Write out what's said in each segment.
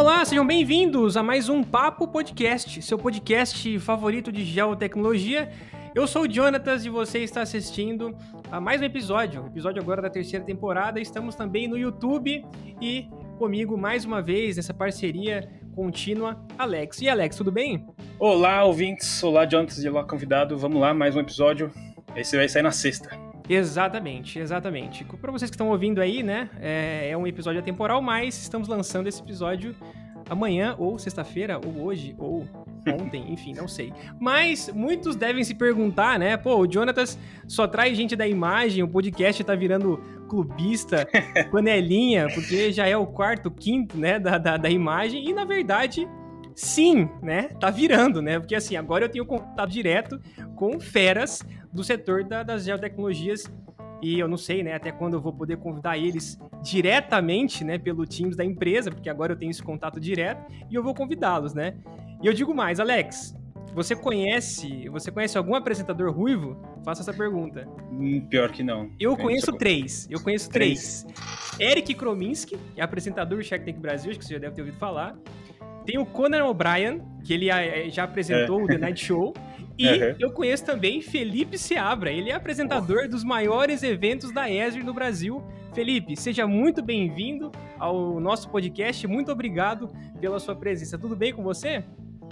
Olá, sejam bem-vindos a mais um Papo Podcast, seu podcast favorito de geotecnologia. Eu sou o Jonatas e você está assistindo a mais um episódio, episódio agora da terceira temporada. Estamos também no YouTube e comigo mais uma vez nessa parceria contínua, Alex. E Alex, tudo bem? Olá, ouvintes. Olá, Jonatas e olá, convidado. Vamos lá, mais um episódio. Esse vai sair na sexta. Exatamente, exatamente. Para vocês que estão ouvindo aí, né, é, é um episódio atemporal, mas estamos lançando esse episódio amanhã, ou sexta-feira, ou hoje, ou ontem, enfim, não sei. Mas muitos devem se perguntar, né? Pô, o Jonatas só traz gente da imagem, o podcast tá virando clubista, panelinha, porque já é o quarto, quinto, né, da, da, da imagem, e na verdade sim, né? Tá virando, né? Porque assim, agora eu tenho contato direto com feras do setor da, das geotecnologias e eu não sei, né, até quando eu vou poder convidar eles diretamente, né, pelo Teams da empresa, porque agora eu tenho esse contato direto e eu vou convidá-los, né? E eu digo mais, Alex, você conhece, você conhece algum apresentador ruivo? Faça essa pergunta. Hum, pior que não. Eu conheço três. Eu conheço três. três. Eric Krominski, é apresentador do Shark Tank Brasil, acho que você já deve ter ouvido falar. Tem o Conan O'Brien, que ele eh, já apresentou é. o The Night Show. E uhum. eu conheço também Felipe Seabra. Ele é apresentador dos maiores eventos da ESRI no Brasil. Felipe, seja muito bem-vindo ao nosso podcast. Muito obrigado pela sua presença. Tudo bem com você?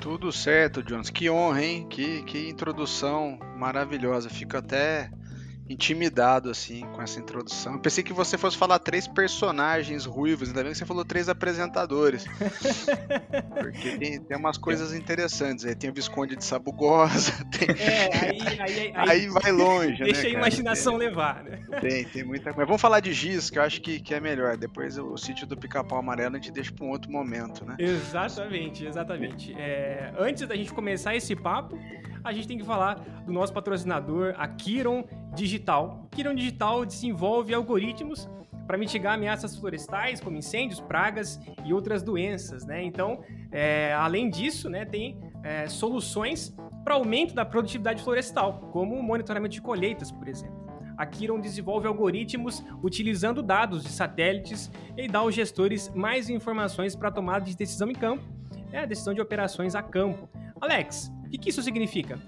Tudo certo, Jones. Que honra, hein? Que, que introdução maravilhosa. Fico até intimidado, assim, com essa introdução. Eu pensei que você fosse falar três personagens ruivos, ainda bem que você falou três apresentadores. Porque tem, tem umas coisas interessantes. Aí tem o Visconde de Sabugosa. Tem... É, aí, aí, aí, aí, vai longe, Deixa né, a imaginação tem, levar, né? Tem, tem muita coisa. Vamos falar de Giz, que eu acho que, que é melhor. Depois o, o sítio do Pica-Pau Amarelo a gente deixa para um outro momento, né? Exatamente, exatamente. É, antes da gente começar esse papo, a gente tem que falar do nosso patrocinador, a Kiron Digital. Kiron Digital desenvolve algoritmos para mitigar ameaças florestais, como incêndios, pragas e outras doenças, né? Então, é, além disso, né, tem é, soluções para aumento da produtividade florestal, como o monitoramento de colheitas, por exemplo. A Kiron desenvolve algoritmos utilizando dados de satélites e dá aos gestores mais informações para tomada de decisão em campo, é a decisão de operações a campo. Alex, o que, que isso significa?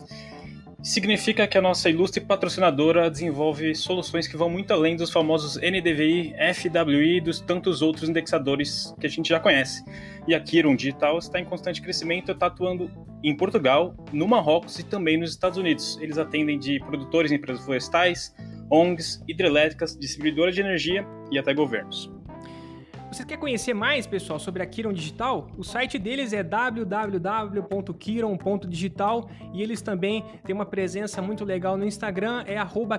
Significa que a nossa ilustre patrocinadora desenvolve soluções que vão muito além dos famosos NDVI, FWI e dos tantos outros indexadores que a gente já conhece. E a Kiron Digital está em constante crescimento está atuando em Portugal, no Marrocos e também nos Estados Unidos. Eles atendem de produtores em empresas florestais, ONGs, hidrelétricas, distribuidoras de energia e até governos. Você quer conhecer mais, pessoal, sobre a Kiron Digital? O site deles é www.kiron.digital e eles também têm uma presença muito legal no Instagram, é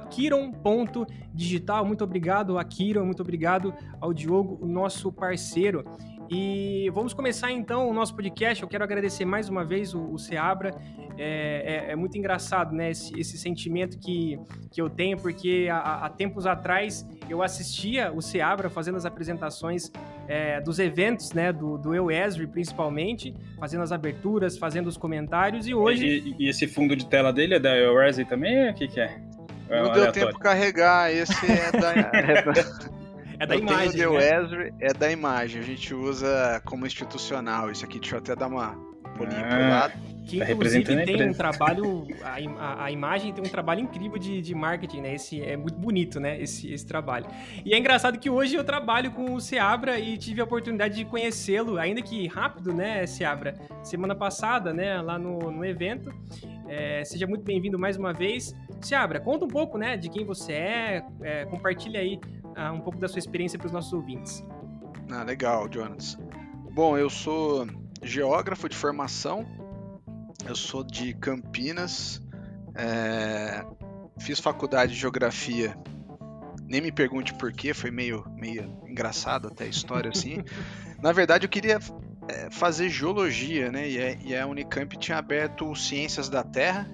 kiron.digital. Muito obrigado a Kiron, muito obrigado ao Diogo, o nosso parceiro. E vamos começar então o nosso podcast. Eu quero agradecer mais uma vez o, o Seabra. É, é, é, muito engraçado, né? Esse, esse, sentimento que, que eu tenho, porque há, há, tempos atrás eu assistia o Seabra fazendo as apresentações é, dos eventos, né? Do, do Eu Esri, principalmente, fazendo as aberturas, fazendo os comentários, e hoje. E, e esse fundo de tela dele é da Eu Esri também? O que, que é? é Não deu tempo carregar, esse é da. É da eu imagem. Tenho o né? é da imagem. A gente usa como institucional. Isso aqui, deixa eu até dar uma pulinha ah, pro lado. Que tá inclusive tem um trabalho. A, a, a, imagem tem um trabalho incrível de, de marketing, né? Esse, é muito bonito, né? Esse, esse trabalho. E é engraçado que hoje eu trabalho com o Seabra e tive a oportunidade de conhecê-lo, ainda que rápido, né, Seabra? Semana passada, né, lá no, no evento. É, seja muito bem-vindo mais uma vez. Seabra, conta um pouco, né, de quem você é, é compartilha aí um pouco da sua experiência para os nossos ouvintes. Ah, legal, Jonas. Bom, eu sou geógrafo de formação, eu sou de Campinas, é... fiz faculdade de geografia. Nem me pergunte por quê, foi meio, meio engraçado até a história assim. Na verdade, eu queria é, fazer geologia, né? E a Unicamp tinha aberto Ciências da Terra,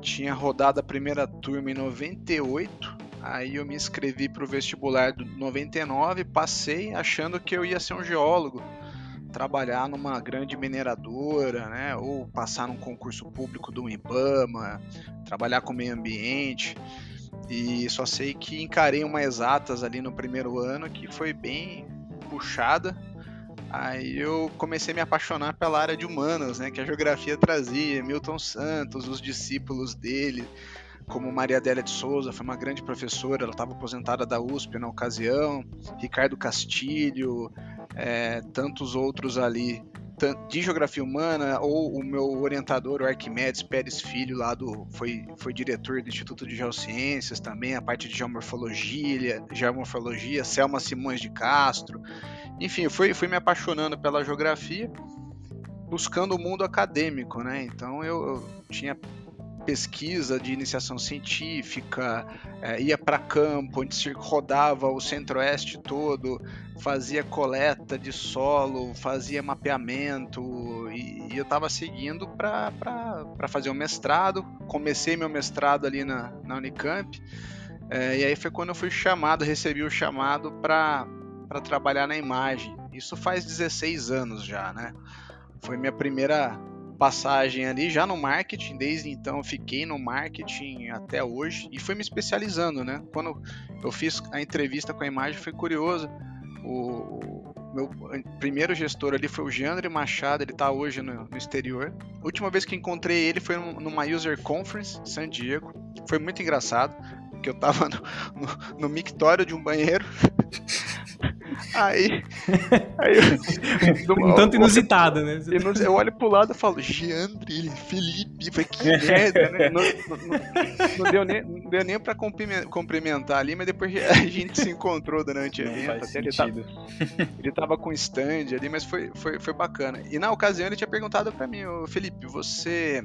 tinha rodado a primeira turma em 98 Aí eu me inscrevi para o vestibular do 99, passei achando que eu ia ser um geólogo, trabalhar numa grande mineradora, né, ou passar num concurso público do IBAMA, trabalhar com meio ambiente. E só sei que encarei uma exatas ali no primeiro ano que foi bem puxada. Aí eu comecei a me apaixonar pela área de humanas, né, que a geografia trazia, Milton Santos, os discípulos dele, como Maria Adélia de Souza, foi uma grande professora, ela estava aposentada da USP na ocasião, Ricardo Castilho, é, tantos outros ali de geografia humana, ou o meu orientador, o Arquimedes Pérez Filho, lá do, foi, foi diretor do Instituto de Geociências também, a parte de geomorfologia, geomorfologia Selma Simões de Castro. Enfim, fui, fui me apaixonando pela geografia, buscando o mundo acadêmico, né? Então eu, eu tinha pesquisa de iniciação científica, é, ia para campo, onde se rodava o centro-oeste todo, fazia coleta de solo, fazia mapeamento, e, e eu estava seguindo para fazer o mestrado. Comecei meu mestrado ali na, na Unicamp, é, e aí foi quando eu fui chamado, recebi o chamado para trabalhar na imagem. Isso faz 16 anos já, né? Foi minha primeira passagem ali já no marketing, desde então fiquei no marketing até hoje e fui me especializando, né? Quando eu fiz a entrevista com a imagem foi curioso. O meu primeiro gestor ali foi o Jeandre Machado, ele está hoje no, no, exterior. A última vez que encontrei ele foi numa User Conference em San Diego. Foi muito engraçado, porque eu estava no, no, no mictório de um banheiro Aí. aí eu, um tanto inusitado, né? Eu olho pro lado e falo, Giandre, Felipe, foi que merda, né? Não, não, não, deu nem, não deu nem pra cumprimentar ali, mas depois a gente se encontrou durante o evento. Até ele, tava, ele tava com stand ali, mas foi, foi, foi bacana. E na ocasião ele tinha perguntado pra mim, Felipe, você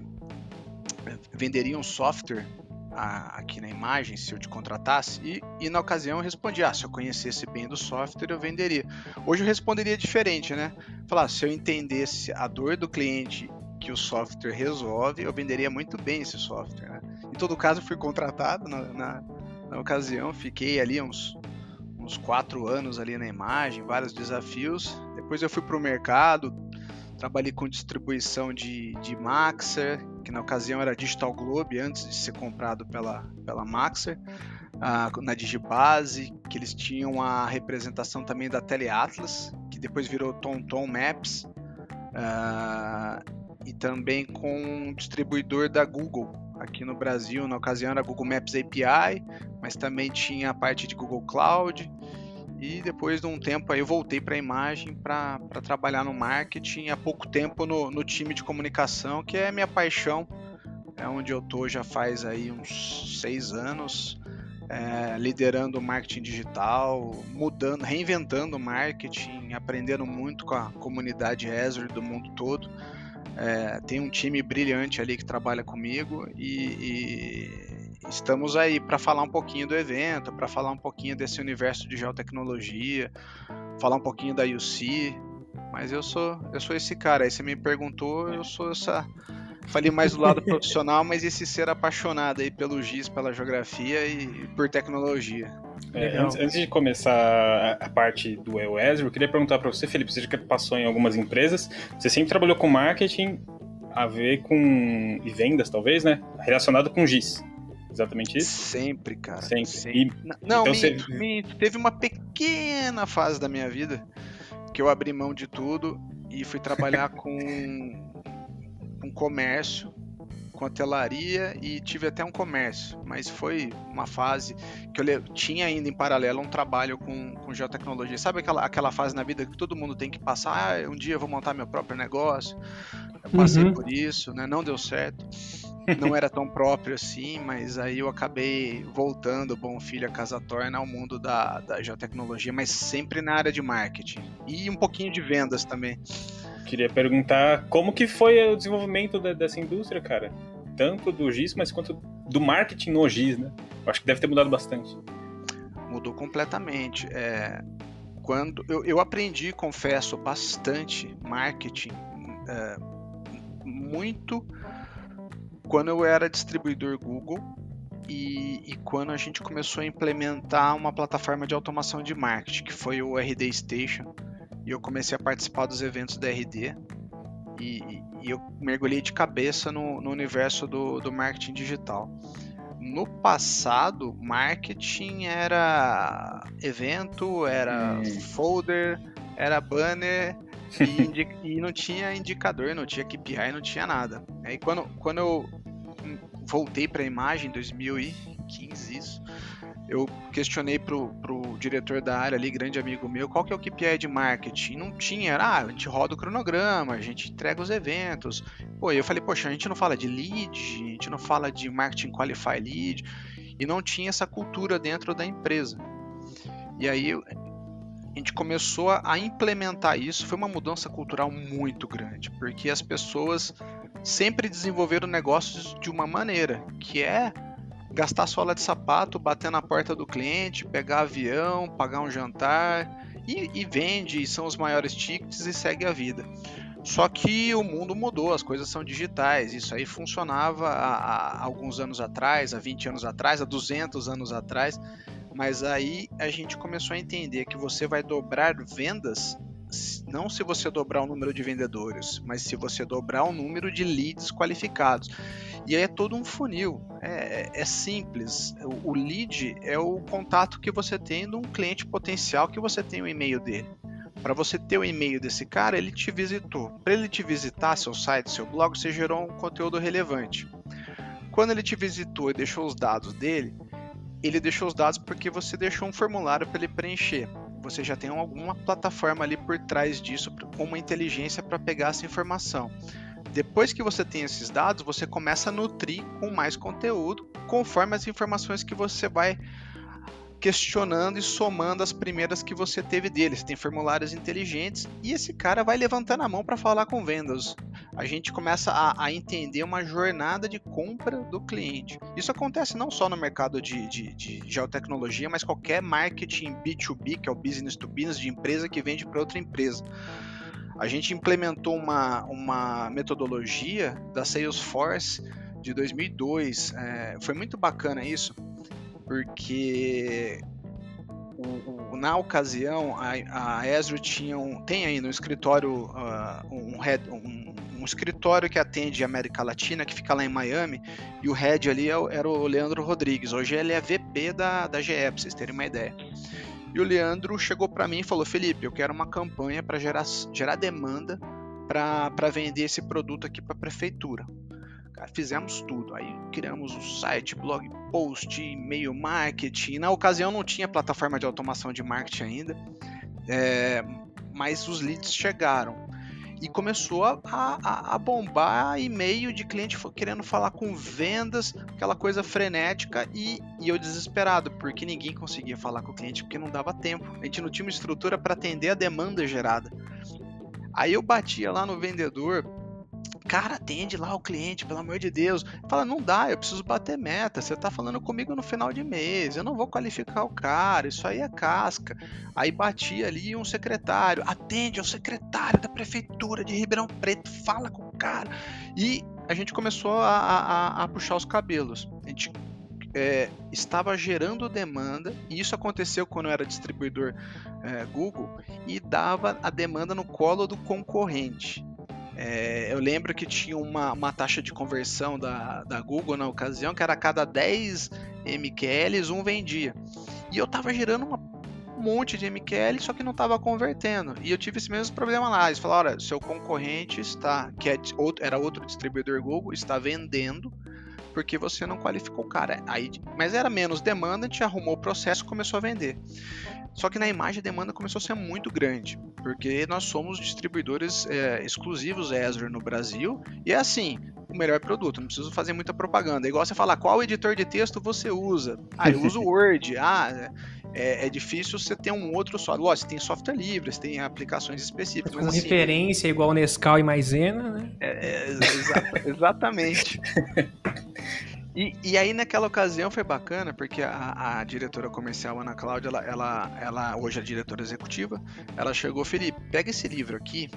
venderia um software a, aqui na imagem se eu te contratasse? E, e na ocasião eu respondi: ah, se eu conhecesse bem do software, eu venderia. Hoje eu responderia diferente, né? Falar, se eu entendesse a dor do cliente que o software resolve, eu venderia muito bem esse software. Né? Em todo caso, fui contratado na, na, na ocasião, fiquei ali uns, uns quatro anos ali na imagem, vários desafios. Depois eu fui para o mercado, trabalhei com distribuição de, de Maxer, que na ocasião era Digital Globe, antes de ser comprado pela, pela Maxer, uh, na Digibase, que eles tinham a representação também da Teleatlas, que depois virou TomTom Maps, uh, e também com um distribuidor da Google, aqui no Brasil, na ocasião era Google Maps API, mas também tinha a parte de Google Cloud, e depois de um tempo aí eu voltei para a imagem para trabalhar no marketing há pouco tempo no, no, time de comunicação, que é minha paixão. É onde eu tô já faz aí uns seis anos, é, liderando o marketing digital, mudando, reinventando o marketing, aprendendo muito com a comunidade Azure do mundo todo. É, tem um time brilhante ali que trabalha comigo e, e estamos aí para falar um pouquinho do evento, para falar um pouquinho desse universo de geotecnologia, falar um pouquinho da UC. Mas eu sou, eu sou esse cara. Aí você me perguntou, eu sou essa. Falei mais do lado profissional, mas esse ser apaixonado aí pelo GIS, pela geografia e por tecnologia. É, antes, antes, de começar a, parte do EOESR, eu queria perguntar para você, Felipe, você já passou em algumas empresas, você sempre trabalhou com marketing a ver com e vendas, talvez, né? Relacionado com GIS. Exatamente isso? Sempre, cara. Sempre. sempre. E, não, então me, você... me, teve uma pequena fase da minha vida que eu abri mão de tudo e fui trabalhar com um comércio, com hotelaria e tive até um comércio, mas foi uma fase que eu tinha ainda em paralelo um trabalho com, com geotecnologia. Sabe aquela, aquela fase na vida que todo mundo tem que passar? Ah, um dia eu vou montar meu próprio negócio. Eu passei uhum. por isso, né? Não deu certo não era tão próprio assim, mas aí eu acabei voltando, bom filho, a casa torna ao mundo da, da geotecnologia, mas sempre na área de marketing e um pouquinho de vendas também. Queria perguntar como que foi o desenvolvimento de, dessa indústria, cara? Tanto do GIS, mas quanto do marketing no GIS, né? Eu acho que deve ter mudado bastante. Mudou completamente. É, quando eu, eu aprendi, confesso, bastante marketing, é, muito quando eu era distribuidor Google e, e, quando a gente começou a implementar uma plataforma de automação de marketing, que foi o RD Station, e eu comecei a participar dos eventos da RD, e, e eu mergulhei de cabeça no, no universo do, do, marketing digital. No passado, marketing era evento, era hum. folder, era banner, E, e, não tinha indicador, não tinha KPI, não tinha nada. Aí quando, quando eu voltei para a imagem, em 2015, isso, eu questionei pro, pro diretor da área ali, grande amigo meu, qual que é o KPI de marketing? Não tinha, era, ah, a gente roda o cronograma, a gente entrega os eventos. Pô, eu falei, poxa, a gente não fala de lead, a gente não fala de marketing qualify lead, e não tinha essa cultura dentro da empresa. E aí a gente começou a implementar isso, foi uma mudança cultural muito grande, porque as pessoas sempre desenvolveram negócios de uma maneira, que é gastar sola de sapato, bater na porta do cliente, pegar avião, pagar um jantar e, e vende, e são os maiores tickets e segue a vida. Só que o mundo mudou, as coisas são digitais. Isso aí funcionava há, há, alguns anos atrás, há 20 anos atrás, há 200 anos atrás. Mas aí a gente começou a entender que você vai dobrar vendas não se você dobrar o número de vendedores, mas se você dobrar o número de leads qualificados. E aí é todo um funil. É, é simples. O, o, lead é o contato que você tem de um cliente potencial que você tem o e-mail dele. Para você ter o e-mail desse cara, ele te visitou. Para ele te visitar, seu site, seu blog, você gerou um conteúdo relevante. Quando ele te visitou e deixou os dados dele, ele deixou os dados porque você deixou um formulário para ele preencher. Você já tem alguma plataforma ali por trás disso com uma inteligência para pegar essa informação. Depois que você tem esses dados, você começa a nutrir com mais conteúdo conforme as informações que você vai questionando e somando as primeiras que você teve dele. Você tem formulários inteligentes e esse cara vai levantando a mão para falar com vendas. A gente começa a, a, entender uma jornada de compra do cliente. Isso acontece não só no mercado de, de, de geotecnologia, mas qualquer marketing B2B, que é o business to business, de empresa que vende para outra empresa. A gente implementou uma, uma metodologia da Salesforce de 2002. É, foi muito bacana isso porque o, o, na ocasião a, a Ezra tinha um, tem ainda um escritório uh, um, head, um, um, escritório que atende a América Latina que fica lá em Miami e o head ali é era o Leandro Rodrigues. Hoje ele é VP da, da GE para vocês terem uma ideia. E o Leandro chegou para mim e falou Felipe eu quero uma campanha para gerar, gerar demanda para vender esse produto aqui para a prefeitura Cara, fizemos tudo. Aí criamos o site, blog post, e-mail marketing. Na ocasião não tinha plataforma de automação de marketing ainda, é, mas os leads chegaram. E começou a, a, a bombar e-mail de cliente querendo falar com vendas, aquela coisa frenética, e, e eu desesperado, porque ninguém conseguia falar com o cliente, porque não dava tempo. A gente não tinha uma estrutura para atender a demanda gerada. Aí eu batia lá no vendedor, cara, atende lá o cliente, pelo amor de Deus. Fala, não dá, eu preciso bater meta. Você tá falando comigo no final de mês, eu não vou qualificar o cara, isso aí é casca. Aí bati ali um secretário, atende ao secretário da prefeitura de Ribeirão Preto, fala com o cara. E a gente começou a, a, a puxar os cabelos. A gente é, estava gerando demanda, e isso aconteceu quando eu era distribuidor é, Google, e dava a demanda no colo do concorrente. É, eu lembro que tinha uma, uma taxa de conversão da, da Google na ocasião que era a cada 10 MQLs, um vendia. E eu tava gerando uma, um monte de MQL, só que não estava convertendo. E eu tive esse mesmo problema lá. Eles falaram: olha, seu concorrente está, que é, era outro distribuidor Google, está vendendo porque você não qualificou o cara. Aí, mas era menos demanda, a gente arrumou o processo e começou a vender. Só que na imagem a demanda começou a ser muito grande, porque nós somos distribuidores é, exclusivos Azure no Brasil, e é assim, o melhor produto, não preciso fazer muita propaganda. É igual você falar, qual editor de texto você usa? Ah, eu uso Word. Ah, é, é, difícil você ter um outro só. Lógico, você tem software livre, você tem aplicações específicas. Com assim, referência igual Nescau e Maisena, né? É, é, exa exatamente. E, e, aí naquela ocasião foi bacana, porque a, a diretora comercial, Ana Cláudia, ela, ela, ela, hoje é diretora executiva, ela chegou, Felipe, pega esse livro aqui,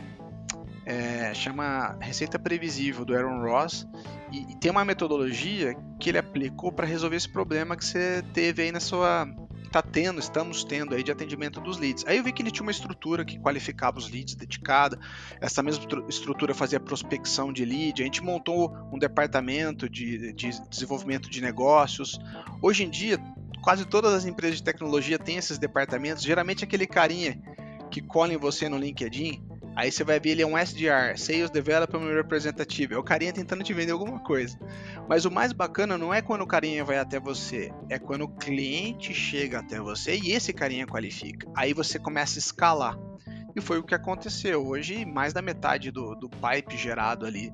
é, chama Receita Previsível, do Aaron Ross, e, e tem uma metodologia que ele aplicou para resolver esse problema que você teve aí na sua, está tendo, estamos tendo aí de atendimento dos leads. Aí eu vi que ele tinha uma estrutura que qualificava os leads dedicada, essa mesma estrutura fazia prospecção de lead, a gente montou um departamento de, de desenvolvimento de negócios. Hoje em dia, quase todas as empresas de tecnologia têm esses departamentos, geralmente aquele carinha que cola em você no LinkedIn, Aí você vai ver ele é um SDR, Sales Developer Representative. É o carinha tentando te vender alguma coisa. Mas o mais bacana não é quando o carinha vai até você, é quando o cliente chega até você e esse carinha qualifica. Aí você começa a escalar. E foi o que aconteceu. Hoje, mais da metade do, do pipe gerado ali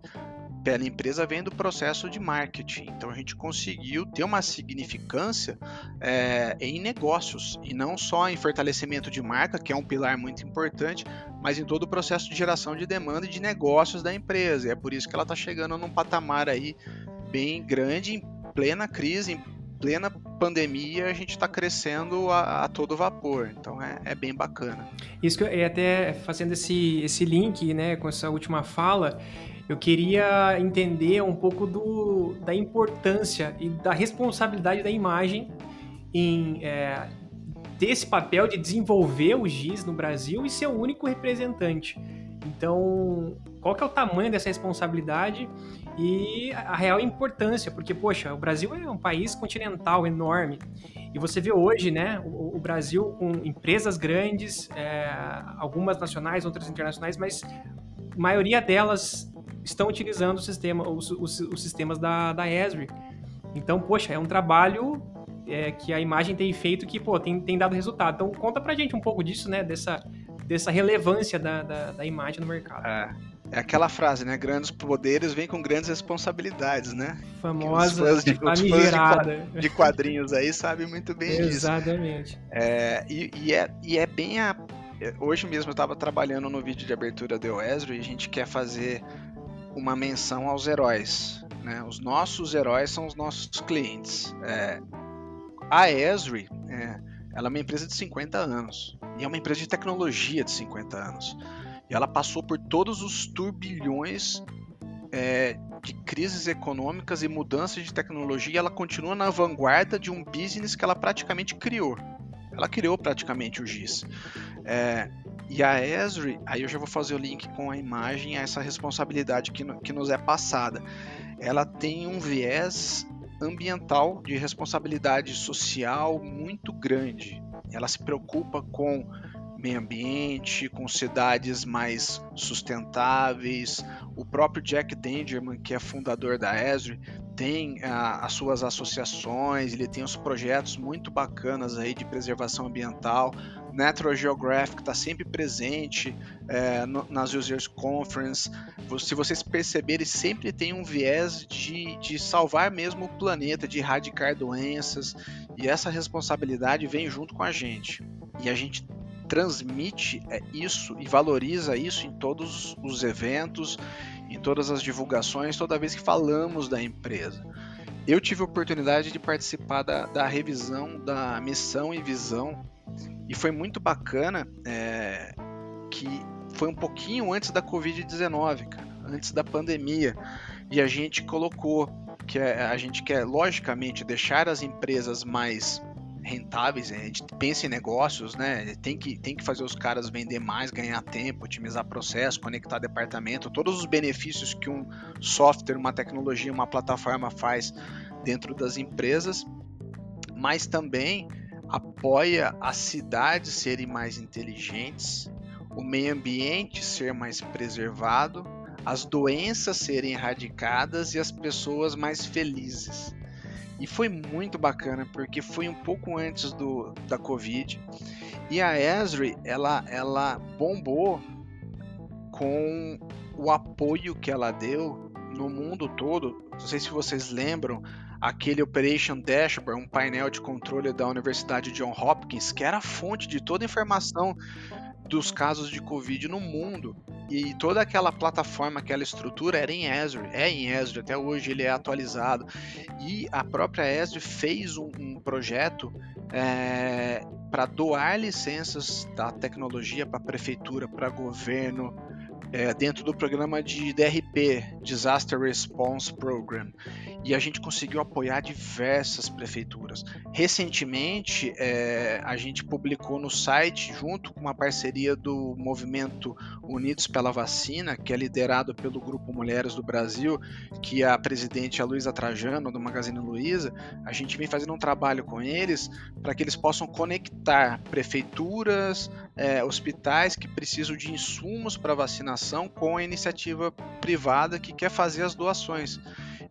pela empresa vem do processo de marketing. Então a gente conseguiu ter uma significância é, em negócios e não só em fortalecimento de marca, que é um pilar muito importante, mas em todo o processo de geração de demanda e de negócios da empresa. E é por isso que ela está chegando num patamar aí bem grande, em plena crise, em plena pandemia, a gente está crescendo a, a, todo vapor. Então é, é, bem bacana. Isso que eu até fazendo esse, esse link né, com essa última fala, eu queria entender um pouco do, da importância e da responsabilidade da imagem em é, ter esse papel de desenvolver o GIS no Brasil e ser o único representante. Então, qual que é o tamanho dessa responsabilidade e a real importância? Porque, poxa, o Brasil é um país continental enorme e você vê hoje, né, o, o Brasil com empresas grandes, é, algumas nacionais, outras internacionais, mas a maioria delas estão utilizando o sistema, os, os, os sistemas da, da Esri. Então, poxa, é um trabalho é, que a imagem tem feito que, pô, tem, tem dado resultado. Então, conta pra gente um pouco disso, né, dessa, dessa relevância da, da, da imagem no mercado. É. É aquela frase, né? Grandes poderes vêm com grandes responsabilidades, né? Famosa, de, famigerada. De, de quadrinhos aí sabem muito bem Exatamente. disso. Exatamente. É, e, e, é, e é bem a... Hoje mesmo eu estava trabalhando no vídeo de abertura do Ezra e a gente quer fazer uma menção aos heróis. Né? Os nossos heróis são os nossos clientes. É, a Esri, é, ela é uma empresa de 50 anos e é uma empresa de tecnologia de 50 anos. E ela passou por todos os turbilhões é, de crises econômicas e mudanças de tecnologia. E ela continua na vanguarda de um business que ela praticamente criou. Ela criou praticamente o GIS. É, e a Esri, aí eu já vou fazer o link com a imagem, essa responsabilidade que, que nos é passada. Ela tem um viés ambiental de responsabilidade social muito grande. Ela se preocupa com meio ambiente, com cidades mais sustentáveis. O próprio Jack Dangerman, que é fundador da Esri, tem ah, as suas associações, ele tem os projetos muito bacanas aí de preservação ambiental. Natural Geographic está sempre presente é, no, nas Users Conference. Se vocês perceberem, sempre tem um viés de, de salvar mesmo o planeta, de erradicar doenças, e essa responsabilidade vem junto com a gente. E a gente transmite é, isso e valoriza isso em todos os eventos, em todas as divulgações, toda vez que falamos da empresa. Eu tive a oportunidade de participar da, da revisão da missão e visão e foi muito bacana é, que foi um pouquinho antes da Covid-19, antes da pandemia. E a gente colocou que é, a gente quer, logicamente, deixar as empresas mais rentáveis, a gente pensa em negócios, né? Tem que, tem que fazer os caras vender mais, ganhar tempo, otimizar processo, conectar departamento, todos os benefícios que um software, uma tecnologia, uma plataforma faz dentro das empresas, mas também apoia as cidades serem mais inteligentes, o meio ambiente ser mais preservado, as doenças serem erradicadas e as pessoas mais felizes. E foi muito bacana porque foi um pouco antes do, da Covid e a Esri ela, ela bombou com o apoio que ela deu no mundo todo. Não sei se vocês lembram, aquele Operation Dashboard, um painel de controle da Universidade John Hopkins, que era a fonte de toda a informação dos casos de Covid no mundo. E toda aquela plataforma, aquela estrutura era em Azure, é em Azure, até hoje ele é atualizado. E a própria Azure fez um, um projeto é, para doar licenças da tecnologia para prefeitura, para governo, é, dentro do programa de DRP, Disaster Response Program. E a gente conseguiu apoiar diversas prefeituras. Recentemente, é, a gente publicou no site, junto com uma parceria do movimento Unidos pela Vacina, que é liderado pelo Grupo Mulheres do Brasil, que a presidente é a Luísa Trajano, do Magazine Luiza, a gente vem fazendo um trabalho com eles para que eles possam conectar prefeituras, é, hospitais que precisam de insumos para vacinação com a iniciativa privada que quer fazer as doações.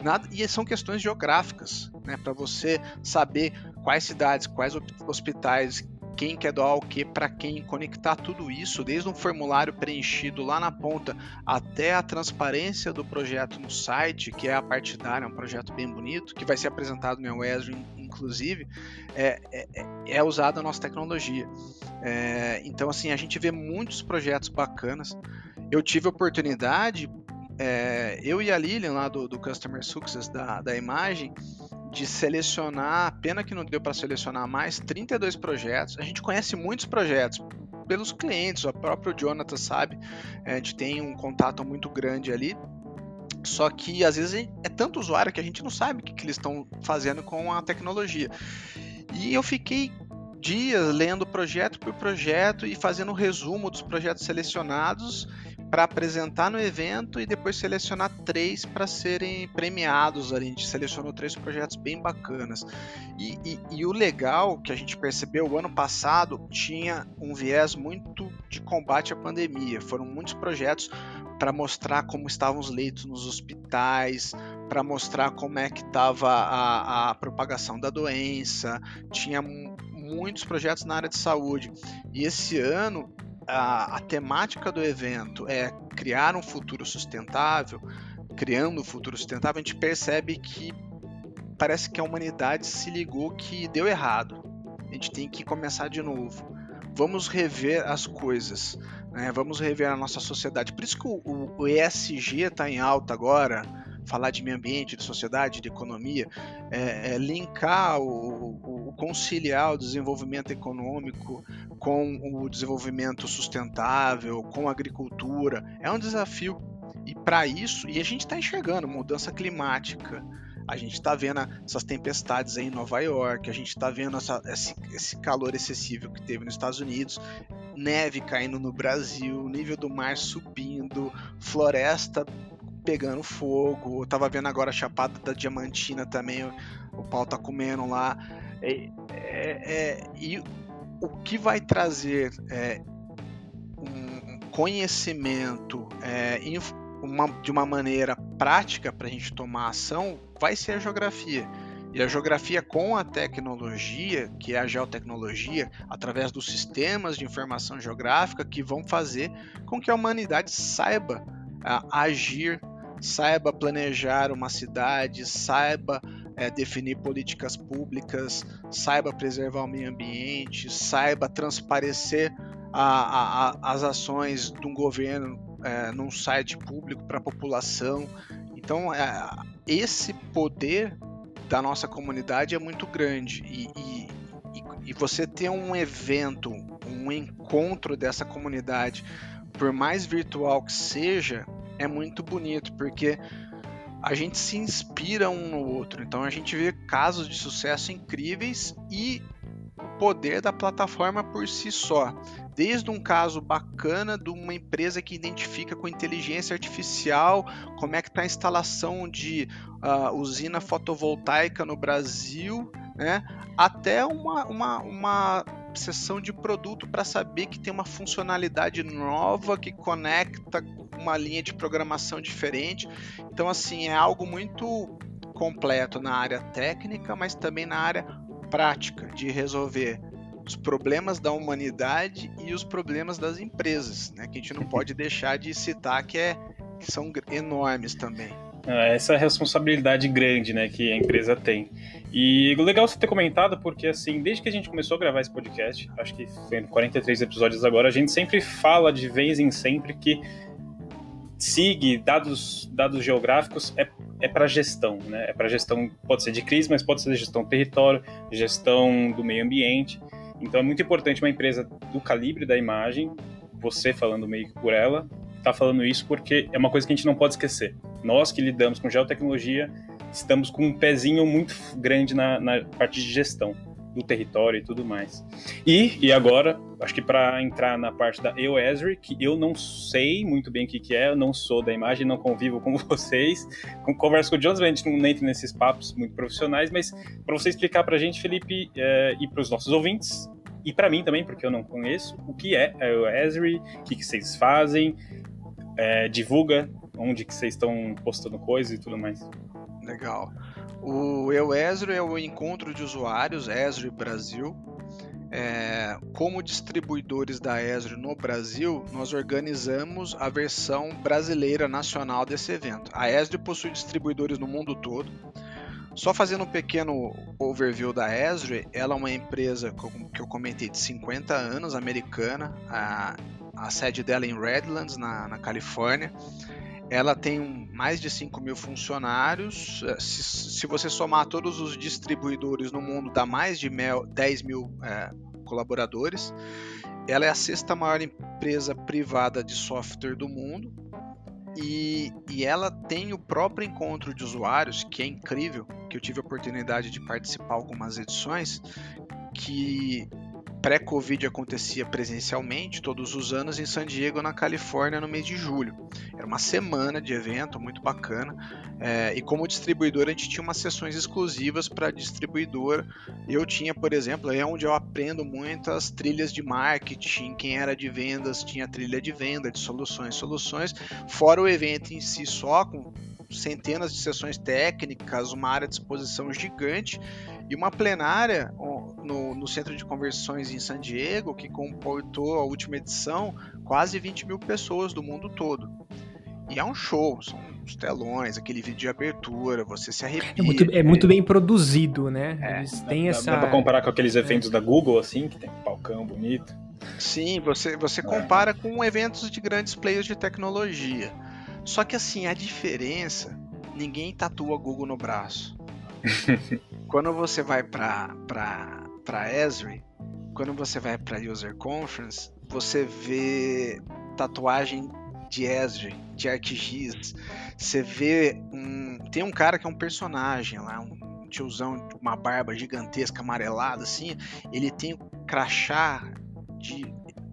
Nada, e são questões geográficas, né, para você saber quais cidades, quais hospitais, quem quer doar o que para quem, conectar tudo isso, desde um formulário preenchido lá na ponta até a transparência do projeto no site, que é a partidária, é um projeto bem bonito, que vai ser apresentado no ESRI, inclusive, é, é, é usada a nossa tecnologia. É, então, assim, a gente vê muitos projetos bacanas. Eu tive a oportunidade, é, eu e a Lilian lá do, do Customer Success da, da imagem, de selecionar, pena que não deu para selecionar mais, 32 projetos. A gente conhece muitos projetos pelos clientes, o próprio Jonathan sabe, a gente tem um contato muito grande ali. Só que às vezes é tanto usuário que a gente não sabe o que, que eles estão fazendo com a tecnologia. E eu fiquei dias lendo projeto por projeto e fazendo um resumo dos projetos selecionados para apresentar no evento e depois selecionar três para serem premiados. A gente selecionou três projetos bem bacanas. E, e, e, o legal que a gente percebeu, o ano passado tinha um viés muito de combate à pandemia. Foram muitos projetos para mostrar como estavam os leitos nos hospitais, para mostrar como é que estava a, a propagação da doença. Tinha muitos projetos na área de saúde. E esse ano a, a, temática do evento é criar um futuro sustentável, criando um futuro sustentável, a gente percebe que parece que a humanidade se ligou que deu errado. A gente tem que começar de novo. Vamos rever as coisas, né? vamos rever a nossa sociedade. Por isso que o, o ESG está em alta agora falar de meio ambiente, de sociedade, de economia, é, é linkar o, o, conciliar o desenvolvimento econômico com o desenvolvimento sustentável, com a agricultura, é um desafio. E para isso, e a gente está enxergando mudança climática, a gente está vendo essas tempestades em Nova York, a gente está vendo essa, esse, esse, calor excessivo que teve nos Estados Unidos, neve caindo no Brasil, nível do mar subindo, floresta pegando fogo. Eu tava vendo agora a Chapada da Diamantina também, o, o pau tá comendo lá. É, é, é, e o que vai trazer é, um conhecimento é, uma, de uma maneira prática para a gente tomar ação vai ser a geografia. E a geografia com a tecnologia, que é a geotecnologia, através dos sistemas de informação geográfica que vão fazer com que a humanidade saiba agir saiba planejar uma cidade, saiba é, definir políticas públicas, saiba preservar o meio ambiente, saiba transparecer a, a, as ações de um governo é, num site público para a população. Então, é, esse poder da nossa comunidade é muito grande e, e, e você ter um evento, um encontro dessa comunidade, por mais virtual que seja, é muito bonito, porque a gente se inspira um no outro. Então a gente vê casos de sucesso incríveis e o poder da plataforma por si só. Desde um caso bacana de uma empresa que identifica com inteligência artificial como é que está a instalação de uh, usina fotovoltaica no Brasil, né? até uma, uma, uma sessão de produto para saber que tem uma funcionalidade nova que conecta uma linha de programação diferente. Então, assim, é algo muito completo na área técnica, mas também na área prática de resolver os problemas da humanidade e os problemas das empresas, né? Que a gente não pode deixar de citar que, é, que são enormes também. É, essa responsabilidade grande, né, que a empresa tem. E legal você ter comentado, porque assim, desde que a gente começou a gravar esse podcast, acho que foi 43 episódios agora, a gente sempre fala de vez em sempre que SIG, dados, dados geográficos, é, é para gestão, né? É para gestão, pode ser de crise, mas pode ser gestão do território, gestão do meio ambiente. Então é muito importante uma empresa do calibre da imagem, você falando meio que por ela, tá falando isso porque é uma coisa que a gente não pode esquecer. Nós que lidamos com geotecnologia, estamos com um pezinho muito grande na, na parte de gestão do território e tudo mais. E, e agora, acho que para entrar na parte da EOESRI, que eu não sei muito bem o que, que é, eu não sou da imagem, não convivo com vocês, converso com o Jones, a gente não entra nesses papos muito profissionais, mas para você explicar para a gente, Felipe, é, e para os nossos ouvintes, e para mim também, porque eu não conheço, o que é a EOESRI, o que, que vocês fazem, é, divulga onde que vocês estão postando coisas e tudo mais. Legal. O Eu Esri é o encontro de usuários, Esri Brasil. É, como distribuidores da Esri no Brasil, nós organizamos a versão brasileira nacional desse evento. A Esri possui distribuidores no mundo todo. Só fazendo um pequeno overview da Esri, ela é uma empresa que eu comentei de 50 anos, americana. A, a sede dela é em Redlands, na, na Califórnia. Ela tem mais de 5 mil funcionários. Eh, se, se, você somar todos os distribuidores no mundo, dá mais de 10 mil é, colaboradores. Ela é a sexta maior empresa privada de software do mundo. E, e, ela tem o próprio encontro de usuários, que é incrível, que eu tive a oportunidade de participar algumas edições, que pré-Covid acontecia presencialmente todos os anos em San Diego, na Califórnia, no mês de julho. Era uma semana de evento muito bacana. É, e como distribuidor, a gente tinha umas sessões exclusivas para distribuidor. Eu tinha, por exemplo, é onde eu aprendo muitas trilhas de marketing. Quem era de vendas tinha trilha de venda, de soluções, soluções. Fora o evento em si só, com centenas de sessões técnicas, uma área de exposição gigante e uma plenária no, no, Centro de Conversões em San Diego, que comportou a última edição quase 20 mil pessoas do mundo todo. E é um show, são os telões, aquele vídeo de abertura, você se arrepia. É muito, é muito bem produzido, né? É, Eles têm dá, essa. Dá pra comparar com aqueles eventos é. da Google, assim, que tem um palcão bonito. Sim, você, você é. compara com eventos de grandes players de tecnologia. Só que assim, a diferença, ninguém tatua Google no braço. quando você vai para para Esri, quando você vai para User Conference, você vê tatuagem de Esri, de ArcGIS. Você vê um tem um cara que é um personagem lá, um tiozão com uma barba gigantesca amarelada assim, ele tem um crachá de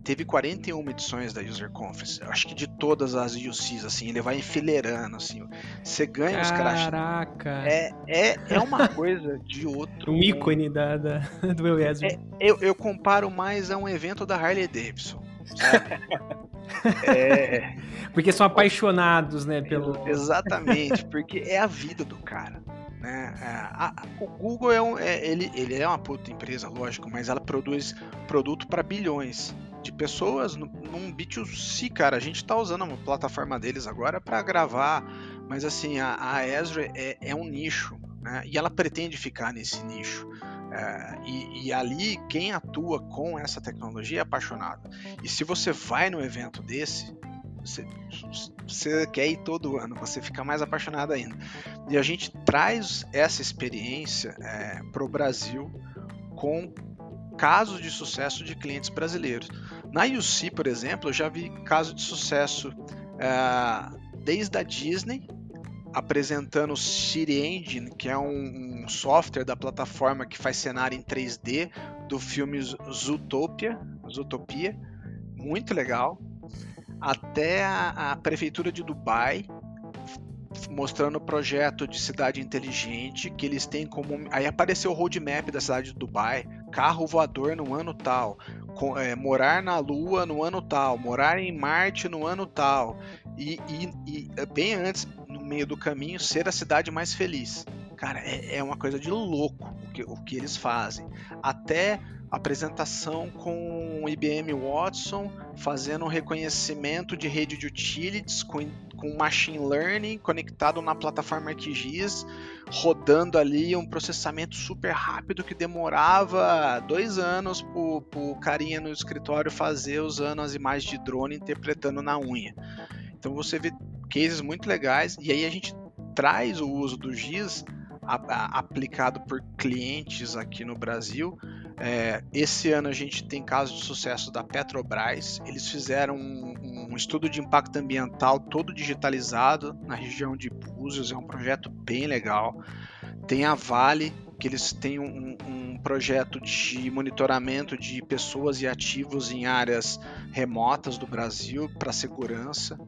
teve 41 edições da User Conference. Acho que de todas as UCs, assim, ele vai enfileirando, assim. Você ganha Caraca. os caras. Caraca! É, é, é uma coisa de outro. Um ícone da, da, do meu é, eu, eu comparo mais a um evento da Harley Davidson. Sabe? é... Porque são apaixonados, né? Pelo... Exatamente, porque é a vida do cara. Né? É, a, a, o Google é, um, é, ele, ele é uma puta empresa, lógico, mas ela produz produto para bilhões de pessoas num B2C, cara. A gente tá usando a plataforma deles agora para gravar, mas assim, a, a Ezra é, é um nicho, né? E ela pretende ficar nesse nicho. É, e, e, ali quem atua com essa tecnologia é apaixonado. E se você vai no evento desse, você, você quer ir todo ano, você fica mais apaixonado ainda. E a gente traz essa experiência é, para o Brasil com casos de sucesso de clientes brasileiros. Na UC, por exemplo, eu já vi casos de sucesso é, desde a Disney, apresentando o City Engine, que é um, um, software da plataforma que faz cenário em 3D do filme Zootopia, Zootopia muito legal, até a, a prefeitura de Dubai mostrando o projeto de cidade inteligente que eles têm como. Aí apareceu o roadmap da cidade de Dubai, carro voador no ano tal, com, é, morar na Lua no ano tal, morar em Marte no ano tal, e, e, e, é, bem antes, no meio do caminho, ser a cidade mais feliz. Cara, é, é uma coisa de louco o que, o que eles fazem. Até apresentação com o IBM Watson, fazendo um reconhecimento de rede de utilities com com machine learning conectado na plataforma ArcGIS, rodando ali um processamento super rápido que demorava dois anos para o carinha no escritório fazer usando as imagens de drone interpretando na unha. Então você vê cases muito legais e aí a gente traz o uso do GIS aplicado por clientes aqui no Brasil É, esse ano a gente tem casos de sucesso da Petrobras. Eles fizeram um, estudo de impacto ambiental todo digitalizado na região de Búzios. É um projeto bem legal. Tem a Vale, que eles têm um, um projeto de monitoramento de pessoas e ativos em áreas remotas do Brasil para segurança.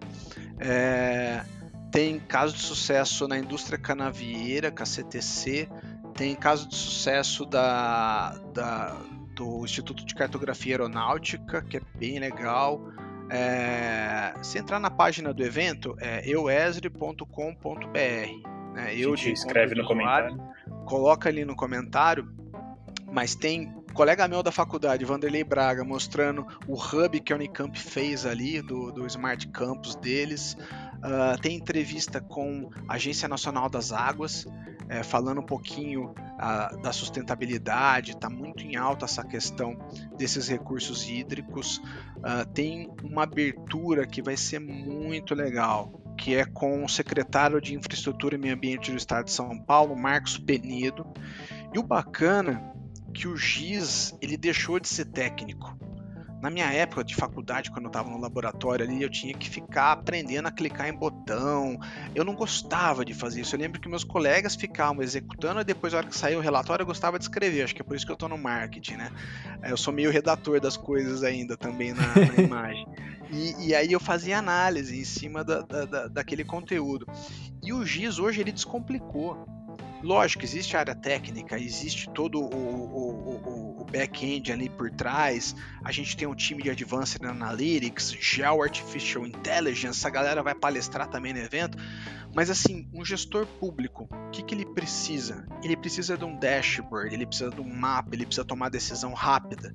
É, tem caso de sucesso na indústria canavieira, com a CTC, tem caso de sucesso da, da, do Instituto de Cartografia Aeronáutica, que é bem legal. É, se entrar na página do evento, é euesre.com.br. Né? Eu escreve no comentário. Coloca ali no comentário, mas tem colega meu da faculdade, Vanderlei Braga, mostrando o hub que a Unicamp fez ali, do, do Smart Campus deles. Uh, tem entrevista com a Agência Nacional das Águas, é, falando um pouquinho uh, da sustentabilidade, está muito em alta essa questão desses recursos hídricos. Uh, tem uma abertura que vai ser muito legal, que é com o secretário de Infraestrutura e Meio Ambiente do Estado de São Paulo, Marcos Penido. E o bacana que o giz ele deixou de ser técnico. Na minha época de faculdade, quando eu estava no laboratório ali, eu tinha que ficar aprendendo a clicar em botão. Eu não gostava de fazer isso. Eu lembro que meus colegas ficavam executando e depois, na hora que saiu o relatório, eu gostava de escrever. Acho que é por isso que eu estou no marketing, né? Eu sou meio redator das coisas ainda também na, na imagem. E, e, aí eu fazia análise em cima da, da, da, daquele conteúdo. E o GIS hoje ele descomplicou. Lógico, existe a área técnica, existe todo o, o, o, o back-end ali por trás. A gente tem um time de Advanced Analytics, Geo Artificial Intelligence, a galera vai palestrar também no evento. Mas assim, um gestor público, o que, que ele precisa? Ele precisa de um dashboard, ele precisa de um mapa, ele precisa tomar decisão rápida.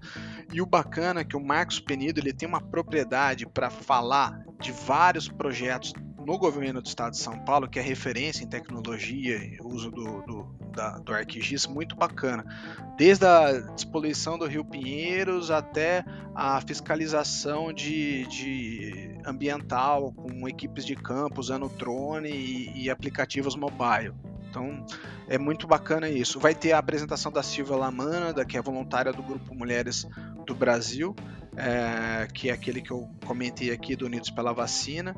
E o bacana é que o Marcos Penido ele tem uma propriedade para falar de vários projetos no governo do estado de São Paulo, que é referência em tecnologia e uso do, do, da, do ArcGIS, muito bacana. Desde a despoluição do Rio Pinheiros até a fiscalização de, de ambiental com equipes de campo usando drone e, e aplicativos mobile. Então é muito bacana isso. Vai ter a apresentação da Silvia Lamana, que é voluntária do Grupo Mulheres do Brasil, é, que é aquele que eu comentei aqui do Unidos pela Vacina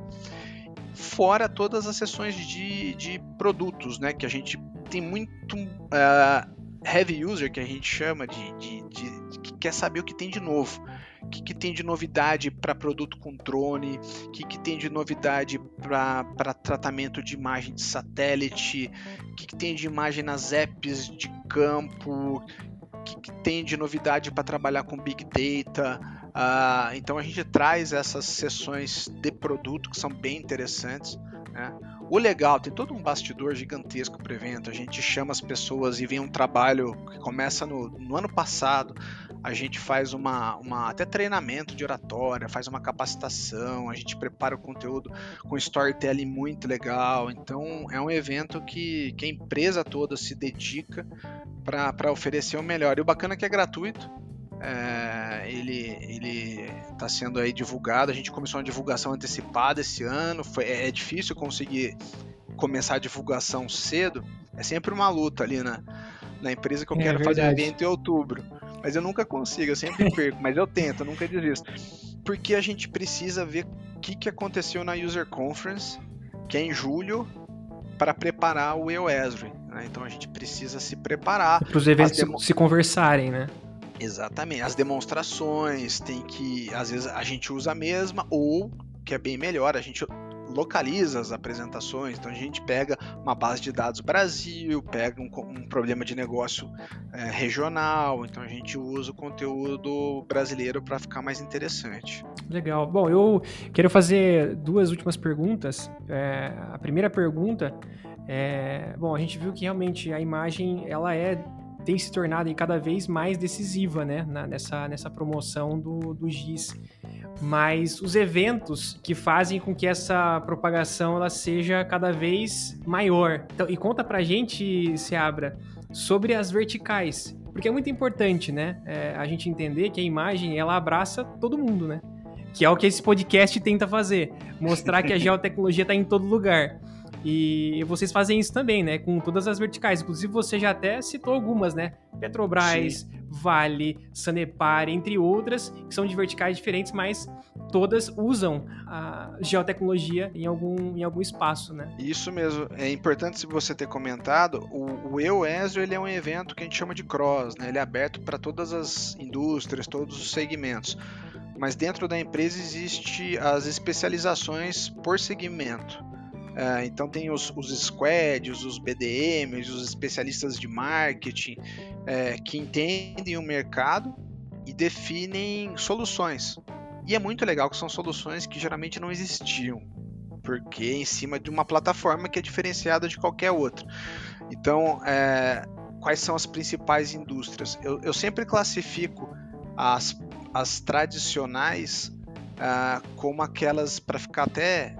fora todas as sessões de, de produtos, né? Que a gente tem muito uh, heavy user, que a gente chama de, de, de, que quer saber o que tem de novo. O que, que tem de novidade para produto com drone? O que, que tem de novidade para tratamento de imagem de satélite? O que, que tem de imagem nas apps de campo? O que, que tem de novidade para trabalhar com Big Data? Uh, então a gente traz essas sessões de produto que são bem interessantes. Né? O legal, tem todo um bastidor gigantesco para o evento. A gente chama as pessoas e vem um trabalho que começa no, no ano passado. A gente faz uma, uma até treinamento de oratória, faz uma capacitação, a gente prepara o conteúdo com storytelling muito legal. Então é um evento que, que a empresa toda se dedica para oferecer o melhor. E o bacana é que é gratuito. É, ele ele está sendo aí divulgado. A gente começou uma divulgação antecipada esse ano. Foi, é, é difícil conseguir começar a divulgação cedo. É sempre uma luta ali na, na empresa que eu é, quero fazer um evento em outubro. Mas eu nunca consigo, eu sempre perco. mas eu tento, eu nunca desisto. Porque a gente precisa ver o que, que aconteceu na User Conference, que é em julho, para preparar o EOESRI. Né? Então a gente precisa se preparar. Para os eventos demo... se conversarem, né? Exatamente. As demonstrações tem que, às vezes a gente usa a mesma ou que é bem melhor, a gente localiza as apresentações. Então a gente pega uma base de dados Brasil, pega um, um problema de negócio é, regional. Então a gente usa o conteúdo brasileiro para ficar mais interessante. Legal. Bom, eu quero fazer duas últimas perguntas. É, a primeira pergunta é, bom, a gente viu que realmente a imagem ela é tem se tornado cada vez mais decisiva né, na, nessa, nessa promoção do, do GIS. Mas os eventos que fazem com que essa propagação ela seja cada vez maior. Então, e conta pra gente, Seabra, sobre as verticais. Porque é muito importante, né? É, a gente entender que a imagem ela abraça todo mundo, né? Que é o que esse podcast tenta fazer. Mostrar que a geotecnologia está em todo lugar. E vocês fazem isso também, né? Com todas as verticais. Inclusive, você já até citou algumas, né? Petrobras, Sim. Vale, Sanepar, entre outras, que são de verticais diferentes, mas todas usam a geotecnologia em algum, em algum espaço, né? Isso mesmo. É importante você ter comentado, o, o EOESO ele é um evento que a gente chama de cross, né? Ele é aberto para todas as indústrias, todos os segmentos. Mas dentro da empresa existe as especializações por segmento. Uh, então tem os, os squads, os BDMs, os especialistas de marketing é, que entendem o mercado e definem soluções. E é muito legal que são soluções que geralmente não existiam, porque é em cima de uma plataforma que é diferenciada de qualquer outra. Então, é, quais são as principais indústrias? Eu, eu sempre classifico as, as tradicionais uh, como aquelas, para ficar até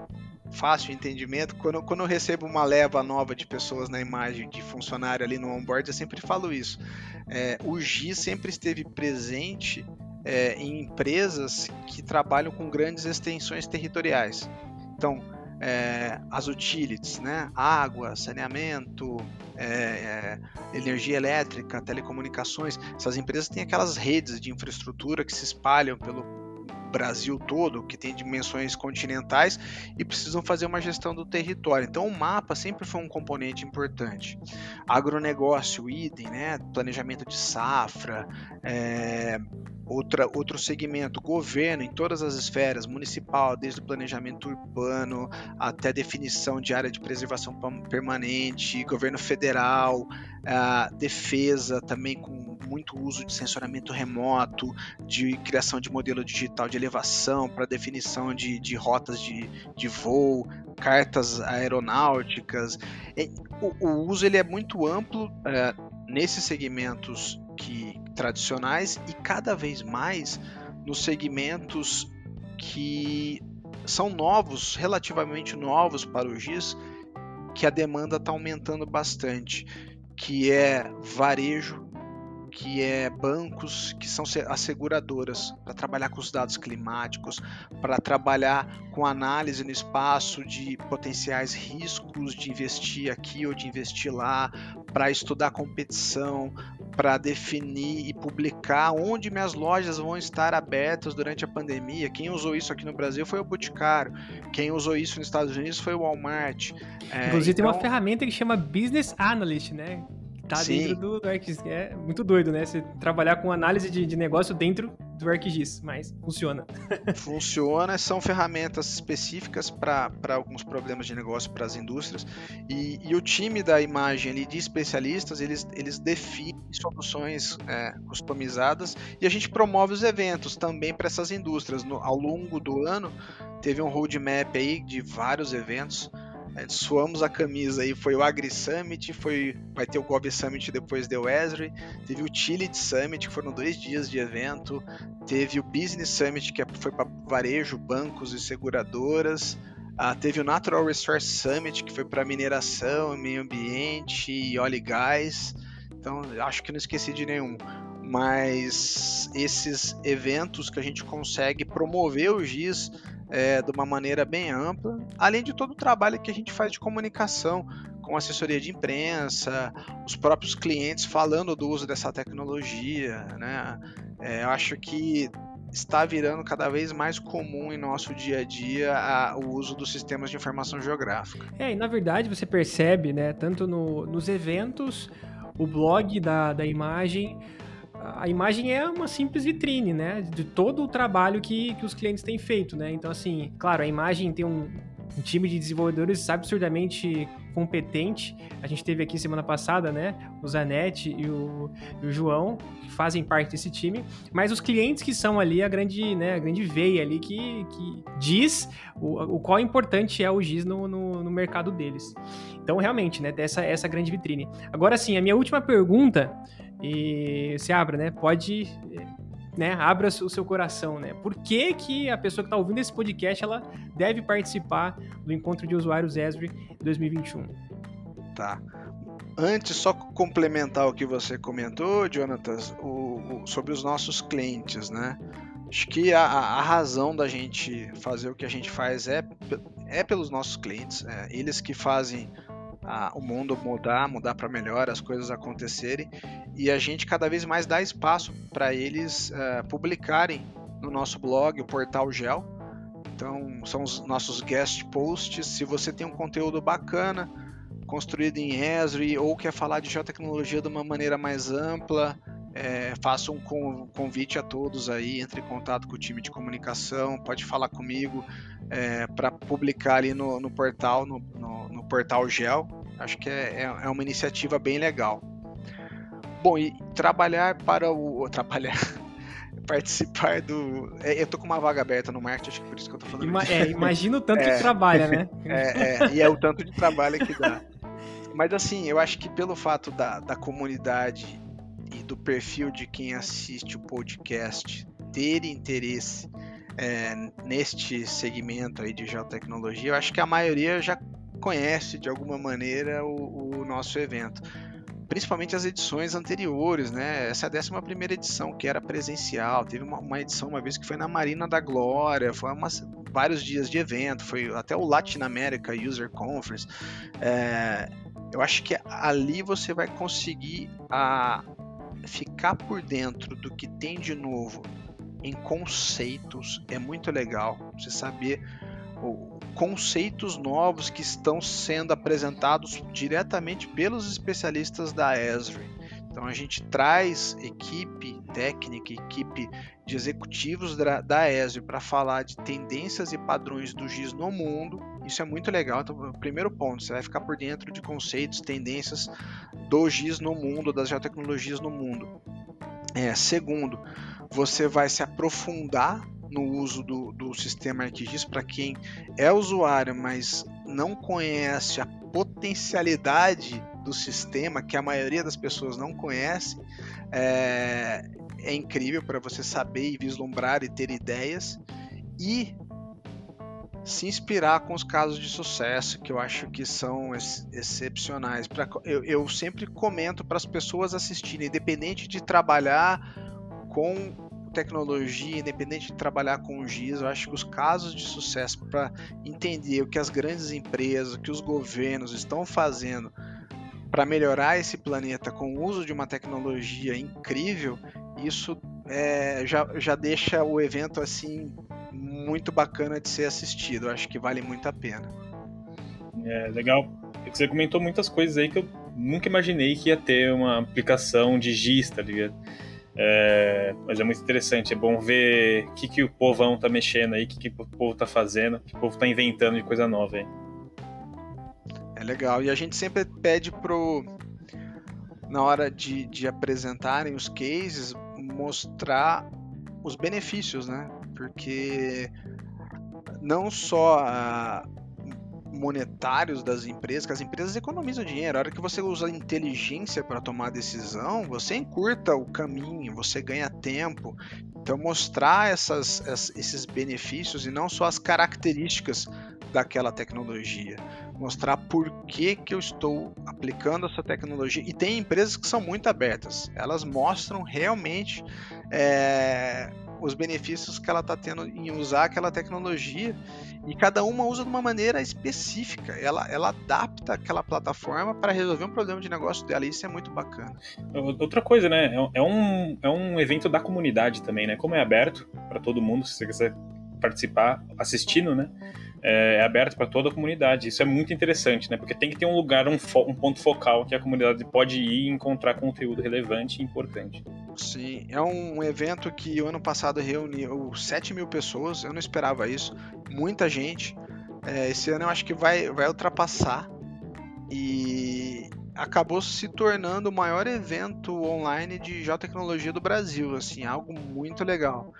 fácil entendimento. Quando, quando eu recebo uma leva nova de pessoas na imagem de funcionário ali no onboard, eu sempre falo isso. É, o GIS sempre esteve presente é, em empresas que trabalham com grandes extensões territoriais. Então, é, as utilities, né? água, saneamento, é, é, energia elétrica, telecomunicações, essas empresas têm aquelas redes de infraestrutura que se espalham pelo, Brasil todo, que tem dimensões continentais e precisam fazer uma gestão do território. Então o mapa sempre foi um componente importante. Agronegócio, idem, né? planejamento de safra, é, outra, outro segmento, governo em todas as esferas, municipal, desde o planejamento urbano até definição de área de preservação permanente, governo federal, defesa também com muito uso de sensoramento remoto, de criação de modelo digital de elevação para definição de, de rotas de, de voo, cartas aeronáuticas. O, o uso ele é muito amplo é, nesses segmentos que tradicionais e cada vez mais nos segmentos que são novos, relativamente novos para o GIS, que a demanda está aumentando bastante, que é varejo, que é bancos, que são as seguradoras, para trabalhar com os dados climáticos, para trabalhar com análise no espaço de potenciais riscos de investir aqui ou de investir lá, para estudar competição, para definir e publicar onde minhas lojas vão estar abertas durante a pandemia. Quem usou isso aqui no Brasil foi o Boticário, quem usou isso nos Estados Unidos foi o Walmart. É, Inclusive então... tem uma então ferramenta que chama Business Analyst, né? Tá Sim. dentro do, do ArcGIS. É muito doido, né? Você trabalhar com análise de, de negócio dentro do ArcGIS, mas funciona. funciona, são ferramentas específicas para alguns problemas de negócio para as indústrias. E, e, o time da imagem ali, de especialistas, eles, eles definem soluções é, customizadas e a gente promove os eventos também para essas indústrias. No, ao longo do ano, teve um roadmap aí de vários eventos suamos a camisa aí, foi o Agri Summit, foi, vai ter o Gov Summit depois deu Esri, teve o Utility Summit, que foram dois dias de evento, teve o Business Summit, que é, foi para varejo, bancos e seguradoras, ah, teve o Natural Resource Summit, que foi para mineração, meio ambiente e óleo e gás, então acho que não esqueci de nenhum mas esses eventos que a gente consegue promover o GIS é, de uma maneira bem ampla, além de todo o trabalho que a gente faz de comunicação com assessoria de imprensa, os próprios clientes falando do uso dessa tecnologia, né? É, eu acho que está virando cada vez mais comum em nosso dia a dia a, o uso dos sistemas de informação geográfica. É, e na verdade você percebe, né, tanto no, nos eventos, o blog da, da imagem, a imagem é uma simples vitrine, né? De todo o trabalho que, que os clientes têm feito, né? Então, assim, claro, a imagem tem um, um time de desenvolvedores absurdamente competente. A gente teve aqui semana passada, né? O Zanetti e o, e o, João, que fazem parte desse time. Mas os clientes que são ali a grande, né, a grande veia ali que, que diz o, o qual importante é o GIS no, no, no mercado deles. Então, realmente, né? Essa, essa grande vitrine. Agora, sim, a minha última pergunta e se abra, né? Pode, né? Abra o seu coração, né? Por que, que a pessoa que está ouvindo esse podcast ela deve participar do encontro de usuários Esri 2021? Tá. Antes, só complementar o que você comentou, Jonatas, o, o, sobre os nossos clientes, né? Acho que a, a, razão da gente fazer o que a gente faz é é pelos nossos clientes, é, eles que fazem a, o mundo mudar, mudar para melhor, as coisas acontecerem, e a gente cada vez mais dá espaço para eles é, publicarem no nosso blog, o Portal Gel. Então, são os nossos guest posts. Se você tem um conteúdo bacana, construído em Esri, ou quer falar de geotecnologia de uma maneira mais ampla, é, faço um convite a todos aí, entre em contato com o time de comunicação, pode falar comigo é, para publicar ali no, no portal, no, portal Gel. Acho que é, é, é, uma iniciativa bem legal. Bom, e trabalhar para o. Trabalhar. participar do. É, eu tô com uma vaga aberta no marketing, acho que por isso que eu tô falando Ima, é, imagina o tanto que é. trabalha, né? É, é, e é o tanto de trabalho que dá. Mas assim, eu acho que pelo fato da, da comunidade e do perfil de quem assiste o podcast ter interesse é, neste segmento aí de geotecnologia, eu acho que a maioria já conhece de alguma maneira o, o nosso evento. Principalmente as edições anteriores, né? Essa é a 11 primeira edição, que era presencial. Teve uma, uma, edição uma vez que foi na Marina da Glória, foi umas, vários dias de evento, foi até o Latin America User Conference. É, eu acho que ali você vai conseguir a, ficar por dentro do que tem de novo em conceitos é muito legal. Você saber o, conceitos novos que estão sendo apresentados diretamente pelos especialistas da Esri. Então a gente traz equipe técnica, equipe de executivos da, da ESRI para falar de tendências e padrões do GIS no mundo. Isso é muito legal. Então, primeiro ponto, você vai ficar por dentro de conceitos, tendências do GIS no mundo, das geotecnologias no mundo. É, segundo, você vai se aprofundar no uso do, do sistema ArcGIS para quem é usuário, mas não conhece a potencialidade do sistema, que a maioria das pessoas não conhece, é, é incrível para você saber e vislumbrar e ter ideias. E se inspirar com os casos de sucesso, que eu acho que são ex excepcionais. Pra, eu, eu sempre comento para as pessoas assistirem, independente de trabalhar com tecnologia, independente de trabalhar com GIS, eu acho que os casos de sucesso para entender o que as grandes empresas, o que os governos estão fazendo para melhorar esse planeta com o uso de uma tecnologia incrível, isso é, já, já deixa o evento assim muito bacana de ser assistido. Eu acho que vale muito a pena. É legal. Você comentou muitas coisas aí que eu nunca imaginei que ia ter uma aplicação de GIS, tá ligado? É, mas é muito interessante, é bom ver o que, que o povão tá mexendo aí, o que, que o povo tá fazendo, o que o povo tá inventando de coisa nova aí. É legal. E a gente sempre pede pro. Na hora de, de apresentarem os cases, mostrar os benefícios, né? Porque não só a, monetários das empresas, que as empresas economizam dinheiro. A hora que você usa inteligência para tomar decisão, você encurta o caminho, você ganha tempo. Então, mostrar essas, esses benefícios e não só as características daquela tecnologia. Mostrar por que, que eu estou aplicando essa tecnologia. E tem empresas que são muito abertas, elas mostram realmente. É, os benefícios que ela está tendo em usar aquela tecnologia e cada uma usa de uma maneira específica. Ela, ela adapta aquela plataforma para resolver um problema de negócio dela e isso é muito bacana. Outra coisa, né? É, é um, é um evento da comunidade também, né? Como é aberto para todo mundo, se você quiser participar assistindo, né? É, é aberto para toda a comunidade. Isso é muito interessante, né? Porque tem que ter um lugar, um, um, ponto focal que a comunidade pode ir e encontrar conteúdo relevante e importante. Sim, é um evento que o ano passado reuniu 7 mil pessoas, eu não esperava isso, muita gente. É, esse ano eu acho que vai, vai ultrapassar e acabou se tornando o maior evento online de geotecnologia do Brasil, assim, algo muito legal.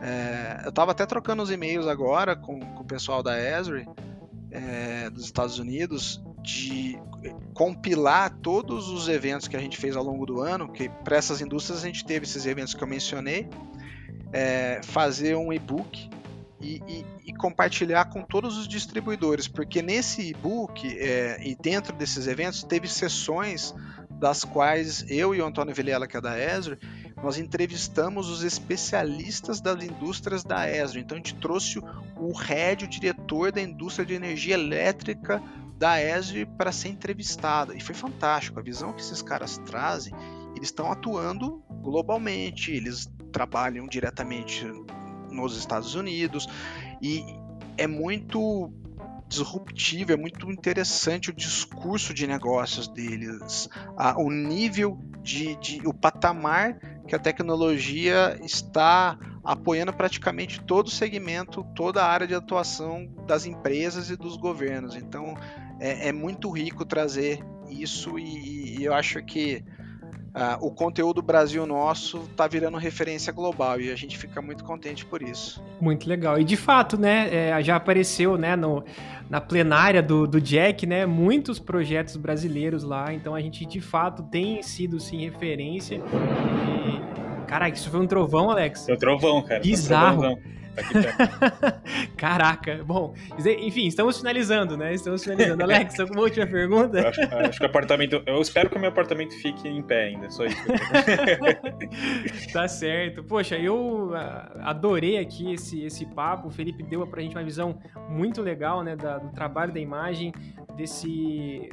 É, eu estava até trocando os e-mails agora com, com o pessoal da Esri é, dos Estados Unidos de compilar todos os eventos que a gente fez ao longo do ano, que para essas indústrias a gente teve esses eventos que eu mencionei, é, fazer um e-book e, e, e, compartilhar com todos os distribuidores, porque nesse e-book é, e dentro desses eventos teve sessões das quais eu e o Antônio Vilela, que é da Esri, nós entrevistamos os especialistas das indústrias da ESRO. Então a gente trouxe o head, o diretor da indústria de energia elétrica da ESRO para ser entrevistado. E foi fantástico. A visão que esses caras trazem, eles estão atuando globalmente, eles trabalham diretamente nos Estados Unidos e é muito disruptivo, é muito interessante o discurso de negócios deles, a, o nível de, de, o patamar que a tecnologia está apoiando praticamente todo o segmento, toda a área de atuação das empresas e dos governos. Então é, é muito rico trazer isso e, e eu acho que Uh, o conteúdo Brasil nosso está virando referência global e a gente fica muito contente por isso. Muito legal. E de fato, né, é, já apareceu né, no, na plenária do, do Jack, né, muitos projetos brasileiros lá, então a gente de fato tem sido sim referência. E... Caraca, isso foi um trovão, Alex? Foi um trovão, cara. Bizarro. Um trovão. Tá Caraca, bom, enfim, estamos finalizando, né? Estamos finalizando. Alex, alguma última pergunta? Eu acho, acho, que o apartamento. Eu espero que o meu apartamento fique em pé ainda, só isso. tá certo. Poxa, eu ah, adorei aqui esse, esse papo. O Felipe deu pra gente uma visão muito legal, né? Da, do trabalho da imagem, desse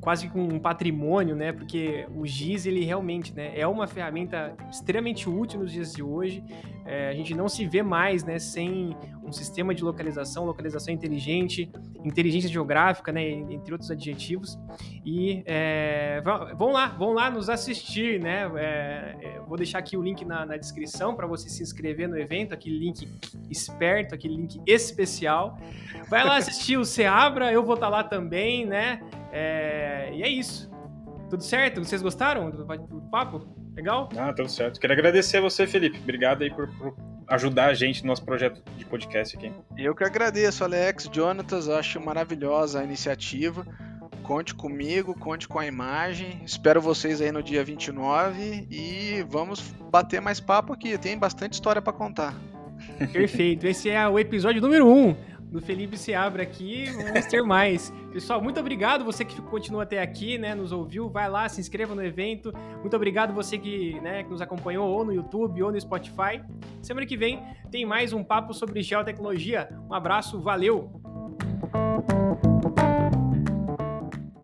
quase com um patrimônio, né? Porque o GIS ele realmente, né, é uma ferramenta extremamente útil nos dias de hoje. É, a gente não se vê mais, né, sem um sistema de localização, localização inteligente, inteligência geográfica, né, entre outros adjetivos. E é, vão lá, vão lá nos assistir, né? É, vou deixar aqui o link na, na descrição para você se inscrever no evento, aquele link esperto, aquele link especial. Vai lá assistir o Seabra, eu vou estar tá lá também, né? É, e é isso. Tudo certo? Vocês gostaram do, do, papo? Legal? Ah, tudo certo. Quero agradecer a você, Felipe. Obrigado aí por, por, ajudar a gente no nosso projeto de podcast aqui. Eu que agradeço, Alex, Jonatas. Acho maravilhosa a iniciativa. Conte comigo, conte com a imagem. Espero vocês aí no dia 29 e vamos bater mais papo aqui. Tem bastante história para contar. Perfeito. Esse é o episódio número 1. Um do Felipe se abre aqui, vamos ter mais. Pessoal, muito obrigado você que continua até aqui, né, nos ouviu, vai lá, se inscreva no evento. Muito obrigado você que, né, que nos acompanhou ou no YouTube ou no Spotify. Semana que vem tem mais um papo sobre geotecnologia. Um abraço, valeu.